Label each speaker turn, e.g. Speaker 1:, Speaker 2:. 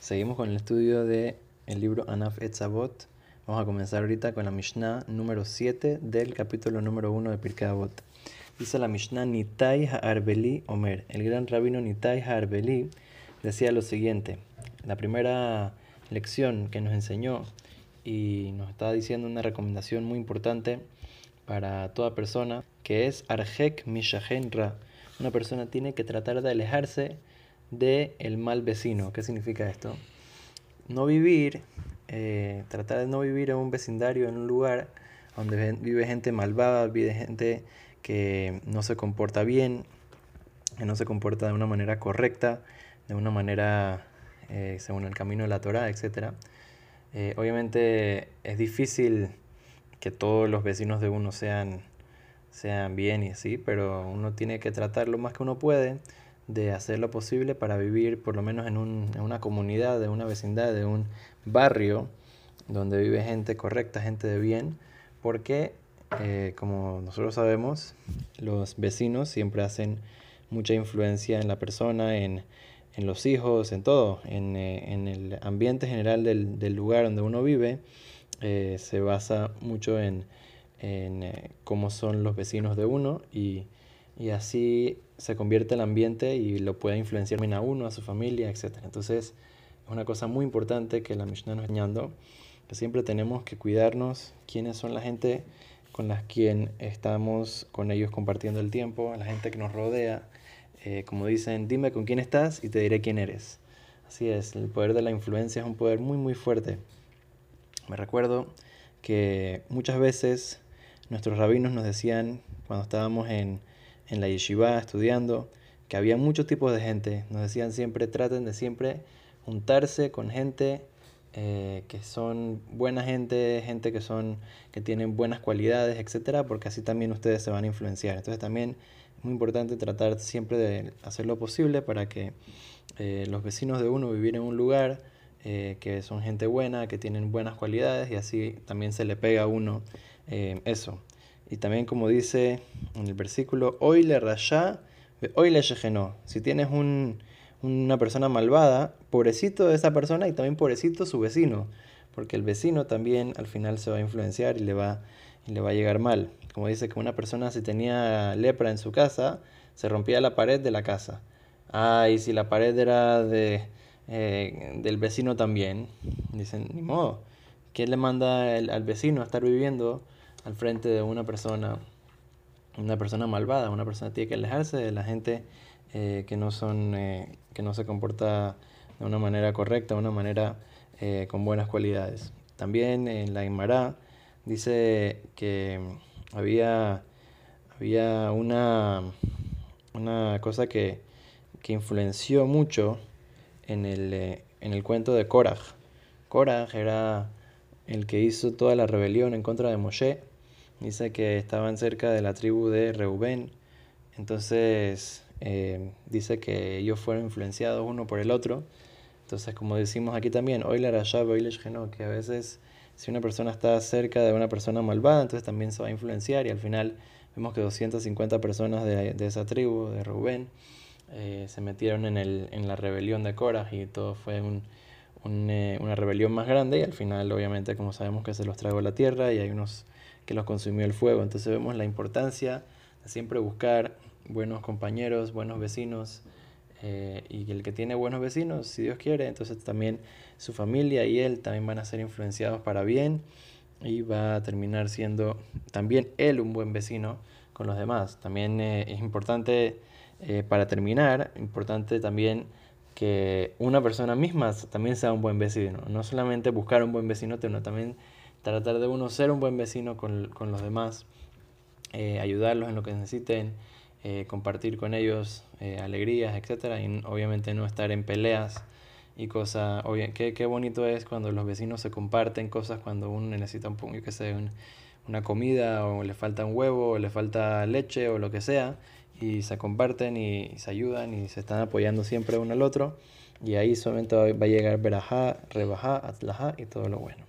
Speaker 1: Seguimos con el estudio del el libro Anaf Etzavot. Vamos a comenzar ahorita con la Mishnah número 7 del capítulo número 1 de Pirkei Avot. Dice la Mishnah Nitai Ha'arbeli Omer. El gran rabino Nitai Ha'arbeli decía lo siguiente. La primera lección que nos enseñó y nos está diciendo una recomendación muy importante para toda persona que es Arjek Mishahen Ra. Una persona tiene que tratar de alejarse el mal vecino. ¿Qué significa esto? No vivir, eh, tratar de no vivir en un vecindario, en un lugar donde vive gente malvada, vive gente que no se comporta bien, que no se comporta de una manera correcta, de una manera eh, según el camino de la Torah, etc. Eh, obviamente es difícil que todos los vecinos de uno sean, sean bien y así, pero uno tiene que tratar lo más que uno puede de hacer lo posible para vivir por lo menos en, un, en una comunidad, de una vecindad, de un barrio donde vive gente correcta, gente de bien, porque eh, como nosotros sabemos, los vecinos siempre hacen mucha influencia en la persona, en, en los hijos, en todo, en, eh, en el ambiente general del, del, lugar donde uno vive, eh, se basa mucho en, en cómo son los vecinos de uno y y así se convierte el ambiente y lo puede influenciar a uno, a su familia, etc. Entonces es una cosa muy importante que la Mishnah nos enseñando, que siempre tenemos que cuidarnos quiénes son la gente con las quien estamos con ellos compartiendo el tiempo, la gente que nos rodea. Eh, como dicen, dime con quién estás y te diré quién eres. Así es, el poder de la influencia es un poder muy muy fuerte. Me recuerdo que muchas veces nuestros rabinos nos decían cuando estábamos en en la yeshiva estudiando, que había muchos tipos de gente. Nos decían siempre, traten de siempre juntarse con gente eh, que son buena gente, gente que son que tienen buenas cualidades, etcétera, porque así también ustedes se van a influenciar. Entonces también es muy importante tratar siempre de hacer lo posible para que eh, los vecinos de uno vivir en un lugar eh, que son gente buena, que tienen buenas cualidades y así también se le pega a uno eso. Y también como dice en el versículo, hoy le rayá, hoy le yejenó. Si tienes una persona malvada, pobrecito de esa persona y también pobrecito su vecino, porque el vecino también al final se va a influenciar y le va, y le va a llegar mal. Como dice que una persona si tenía lepra en su casa, se rompía la pared de la casa. Ah, y si la pared era de, eh, del vecino también, dicen, ni modo, ¿quién le manda al vecino a estar viviendo? Al frente de una persona, una persona malvada, una persona tiene que alejarse de la gente eh, que, no son, eh, que no se comporta de una manera correcta, de una manera eh, con buenas cualidades. También en la Imara dice que había, había una, una cosa que, que influenció mucho en el, en el cuento de Korah. Korah era el que hizo toda la rebelión en contra de Moshe Dice que estaban cerca de la tribu de Reubén. Entonces eh, dice que ellos fueron influenciados uno por el otro. Entonces, como decimos aquí también, hoy la que a veces si una persona está cerca de una persona malvada, entonces también se va a influenciar y al final vemos que 250 personas de, esa tribu, de Reubén, eh, se metieron en, el, en la rebelión de Korah y todo fue un, eh, una rebelión más grande y al final obviamente como sabemos que se los tragó la tierra y hay unos que los consumió el fuego. Entonces vemos la importancia de siempre buscar buenos compañeros, buenos vecinos, eh, y el que tiene buenos vecinos, si Dios quiere, entonces también su familia y él también van a ser influenciados para bien y va a terminar siendo también él un buen vecino con los demás. También eh, es importante, eh, para terminar, importante también que una persona misma también sea un buen vecino, no solamente buscar un buen vecino, sino también tratar de uno ser un buen vecino con, con los demás, eh, ayudarlos en lo que necesiten, eh, compartir con ellos eh, alegrías, etcétera, y obviamente no estar en peleas y cosas. Qué, qué bonito es cuando los vecinos se comparten cosas cuando uno necesita un que sé, una comida o le falta un huevo o le falta leche o lo que sea y se comparten y, se ayudan y se están apoyando siempre uno al otro y ahí solamente va a llegar verajá, rebajá, atlajá y todo lo bueno.